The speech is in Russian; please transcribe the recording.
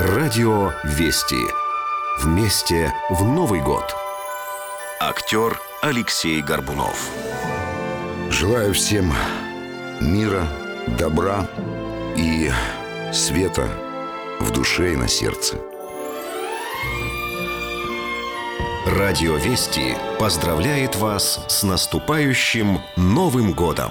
Радио «Вести». Вместе в Новый год. Актер Алексей Горбунов. Желаю всем мира, добра и света в душе и на сердце. Радио «Вести» поздравляет вас с наступающим Новым годом!